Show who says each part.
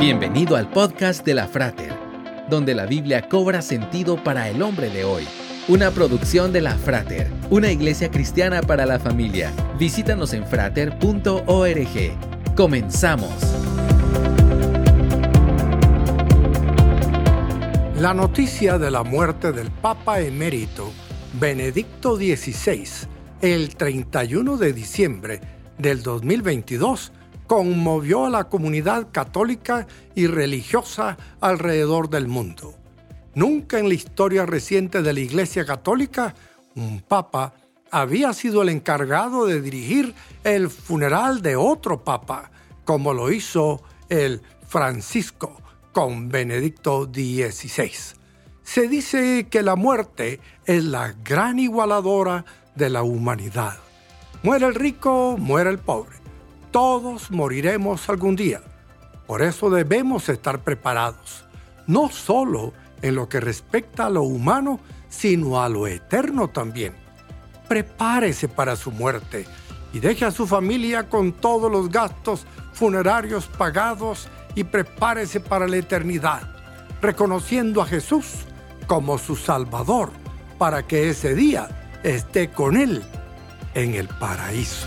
Speaker 1: Bienvenido al podcast de la Frater, donde la Biblia cobra sentido para el hombre de hoy. Una producción de la Frater, una iglesia cristiana para la familia. Visítanos en frater.org. Comenzamos.
Speaker 2: La noticia de la muerte del Papa emérito Benedicto XVI el 31 de diciembre del 2022 conmovió a la comunidad católica y religiosa alrededor del mundo. Nunca en la historia reciente de la Iglesia Católica un papa había sido el encargado de dirigir el funeral de otro papa, como lo hizo el Francisco con Benedicto XVI. Se dice que la muerte es la gran igualadora de la humanidad. Muere el rico, muere el pobre todos moriremos algún día. Por eso debemos estar preparados, no solo en lo que respecta a lo humano, sino a lo eterno también. Prepárese para su muerte y deje a su familia con todos los gastos funerarios pagados y prepárese para la eternidad, reconociendo a Jesús como su Salvador, para que ese día esté con Él en el paraíso.